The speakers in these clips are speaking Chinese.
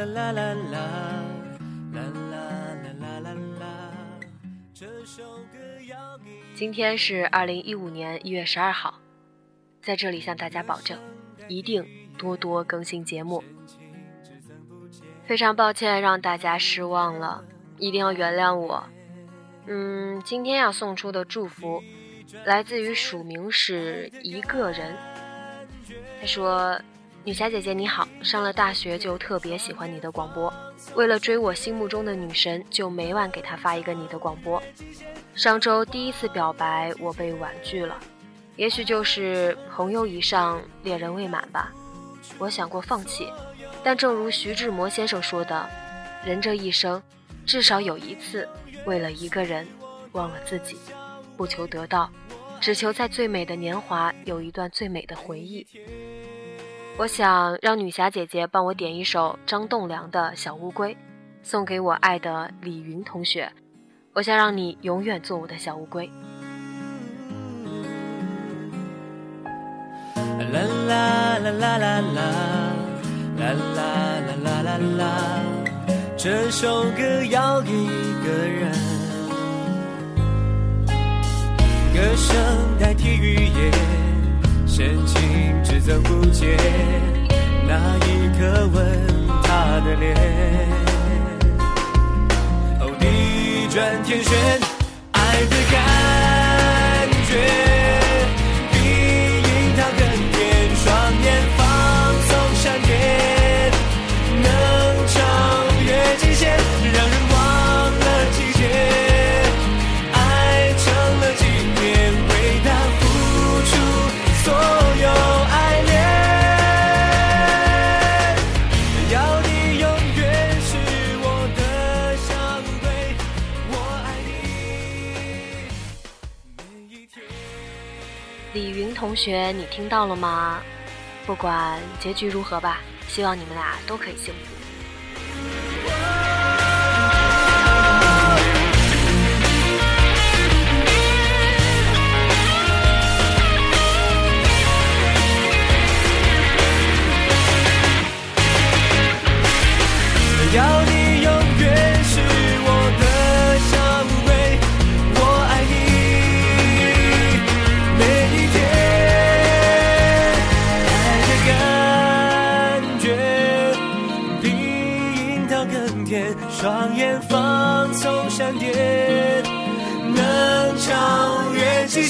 啦啦啦啦啦，啦啦啦啦啦。这首歌要给今天是二零一五年一月十二号，在这里向大家保证，一定多多更新节目。非常抱歉让大家失望了，一定要原谅我。嗯，今天要送出的祝福，来自于署名是一个人。他说。女侠姐姐你好，上了大学就特别喜欢你的广播，为了追我心目中的女神，就每晚给她发一个你的广播。上周第一次表白，我被婉拒了，也许就是朋友以上，恋人未满吧。我想过放弃，但正如徐志摩先生说的，人这一生，至少有一次为了一个人忘了自己，不求得到，只求在最美的年华有一段最美的回忆。我想让女侠姐姐帮我点一首张栋梁的小乌龟，送给我爱的李云同学。我想让你永远做我的小乌龟。啦啦啦啦啦啦，啦啦啦啦啦啦，这首歌要给一个人，歌声代替语言，深情只增不减，那一刻吻他的脸，哦，地转天旋，爱的感觉。李云同学，你听到了吗？不管结局如何吧，希望你们俩都可以幸福。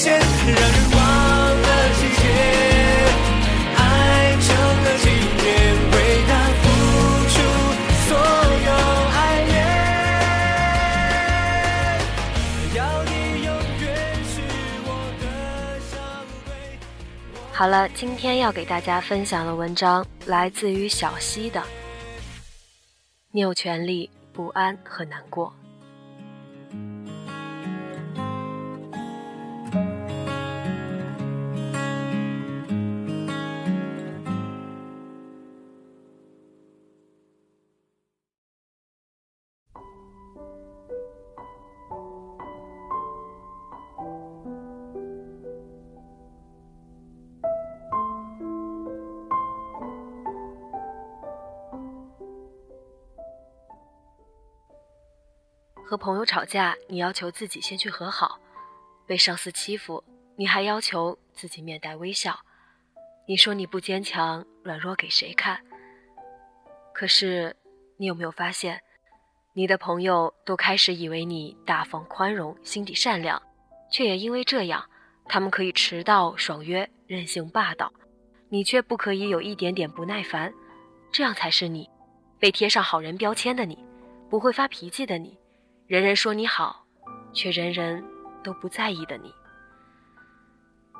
限，让人忘了季节。爱成了纪念，为他付出所有爱恋。要你永远是我的小乌龟。好了，今天要给大家分享的文章来自于小溪的。你有权利不安和难过。和朋友吵架，你要求自己先去和好；被上司欺负，你还要求自己面带微笑。你说你不坚强，软弱给谁看？可是，你有没有发现，你的朋友都开始以为你大方宽容、心地善良，却也因为这样他们可以迟到、爽约、任性霸道，你却不可以有一点点不耐烦，这样才是你，被贴上好人标签的你，不会发脾气的你，人人说你好，却人人都不在意的你。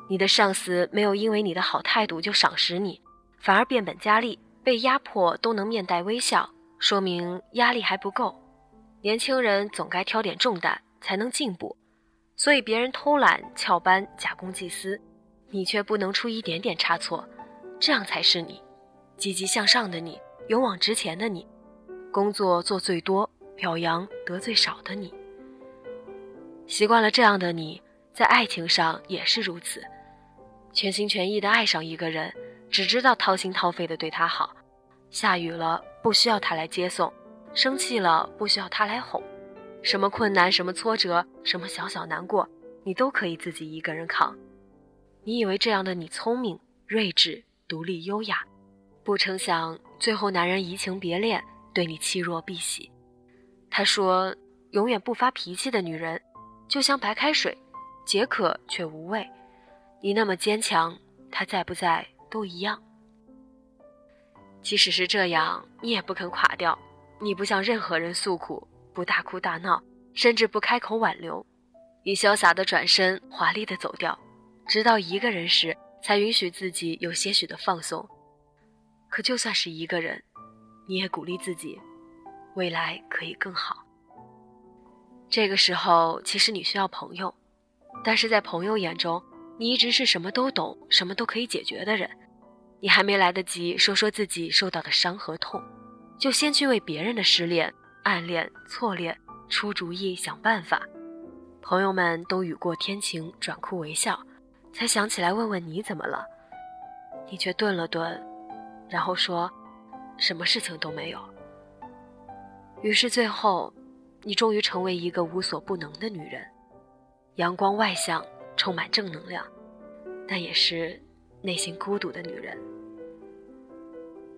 你的上司没有因为你的好态度就赏识你，反而变本加厉，被压迫都能面带微笑，说明压力还不够。年轻人总该挑点重担才能进步。所以别人偷懒、翘班、假公济私，你却不能出一点点差错，这样才是你，积极向上的你，勇往直前的你，工作做最多、表扬得最少的你。习惯了这样的你，在爱情上也是如此，全心全意的爱上一个人，只知道掏心掏肺的对他好，下雨了不需要他来接送，生气了不需要他来哄。什么困难，什么挫折，什么小小难过，你都可以自己一个人扛。你以为这样的你聪明、睿智、独立、优雅，不成想最后男人移情别恋，对你弃若敝屣。他说：“永远不发脾气的女人，就像白开水，解渴却无味。你那么坚强，他在不在都一样。即使是这样，你也不肯垮掉。你不向任何人诉苦。”不大哭大闹，甚至不开口挽留，你潇洒的转身，华丽的走掉，直到一个人时，才允许自己有些许的放松。可就算是一个人，你也鼓励自己，未来可以更好。这个时候，其实你需要朋友，但是在朋友眼中，你一直是什么都懂、什么都可以解决的人。你还没来得及说说自己受到的伤和痛，就先去为别人的失恋。暗恋、错恋、出主意、想办法，朋友们都雨过天晴，转哭为笑，才想起来问问你怎么了。你却顿了顿，然后说：“什么事情都没有。”于是最后，你终于成为一个无所不能的女人，阳光外向，充满正能量，但也是内心孤独的女人。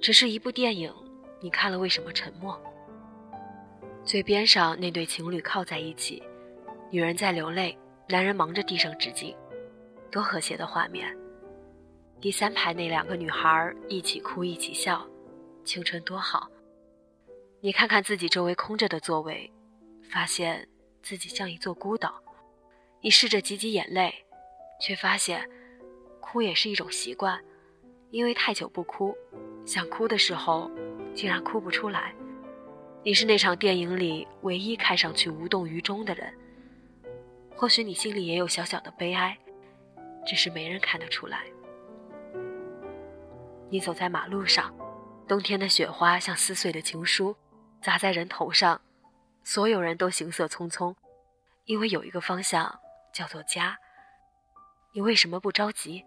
只是一部电影，你看了为什么沉默？最边上那对情侣靠在一起，女人在流泪，男人忙着递上纸巾，多和谐的画面。第三排那两个女孩一起哭一起笑，青春多好。你看看自己周围空着的座位，发现自己像一座孤岛。你试着挤挤眼泪，却发现哭也是一种习惯，因为太久不哭，想哭的时候竟然哭不出来。你是那场电影里唯一看上去无动于衷的人。或许你心里也有小小的悲哀，只是没人看得出来。你走在马路上，冬天的雪花像撕碎的情书，砸在人头上，所有人都行色匆匆，因为有一个方向叫做家。你为什么不着急？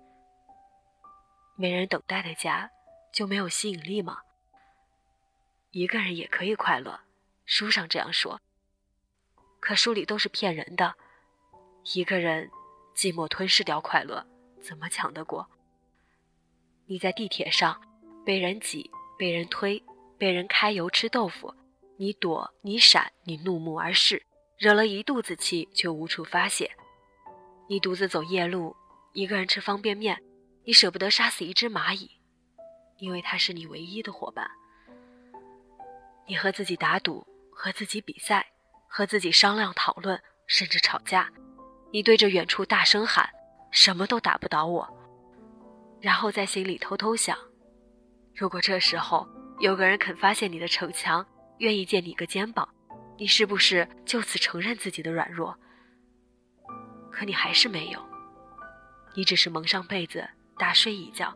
没人等待的家，就没有吸引力吗？一个人也可以快乐，书上这样说。可书里都是骗人的。一个人寂寞吞噬掉快乐，怎么抢得过？你在地铁上被人挤、被人推、被人揩油吃豆腐，你躲、你闪、你怒目而视，惹了一肚子气却无处发泄。你独自走夜路，一个人吃方便面，你舍不得杀死一只蚂蚁，因为它是你唯一的伙伴。你和自己打赌，和自己比赛，和自己商量讨论，甚至吵架。你对着远处大声喊：“什么都打不倒我。”然后在心里偷偷想：如果这时候有个人肯发现你的逞强，愿意借你个肩膀，你是不是就此承认自己的软弱？可你还是没有，你只是蒙上被子大睡一觉，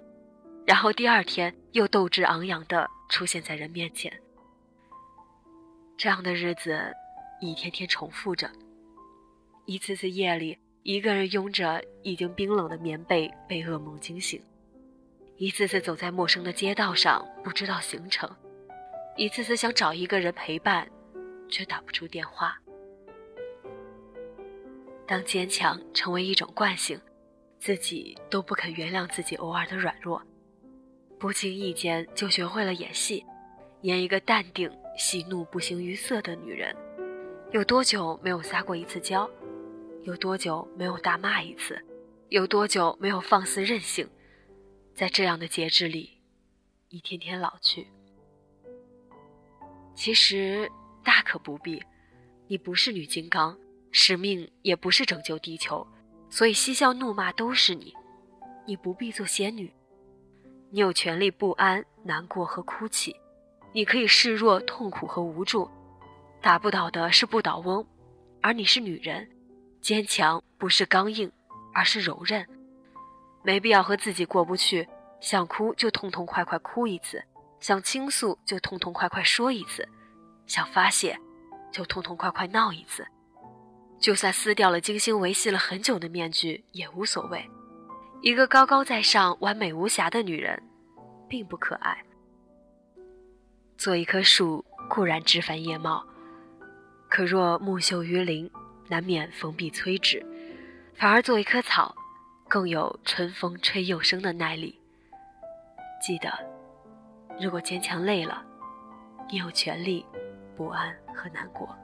然后第二天又斗志昂扬地出现在人面前。这样的日子，一天天重复着。一次次夜里，一个人拥着已经冰冷的棉被被噩梦惊醒；一次次走在陌生的街道上，不知道行程；一次次想找一个人陪伴，却打不出电话。当坚强成为一种惯性，自己都不肯原谅自己偶尔的软弱，不经意间就学会了演戏，演一个淡定。喜怒不形于色的女人，有多久没有撒过一次娇？有多久没有大骂一次？有多久没有放肆任性，在这样的节制里，一天天老去？其实大可不必，你不是女金刚，使命也不是拯救地球，所以嬉笑怒骂都是你。你不必做仙女，你有权利不安、难过和哭泣，你可以示弱、痛苦和无助。打不倒的是不倒翁，而你是女人，坚强不是刚硬，而是柔韧。没必要和自己过不去，想哭就痛痛快快哭一次。想倾诉就痛痛快快说一次，想发泄就痛痛快快闹一次，就算撕掉了精心维系了很久的面具也无所谓。一个高高在上、完美无瑕的女人，并不可爱。做一棵树固然枝繁叶茂，可若木秀于林，难免逢必摧之；反而做一棵草，更有春风吹又生的耐力。记得。如果坚强累了，你有权利不安和难过。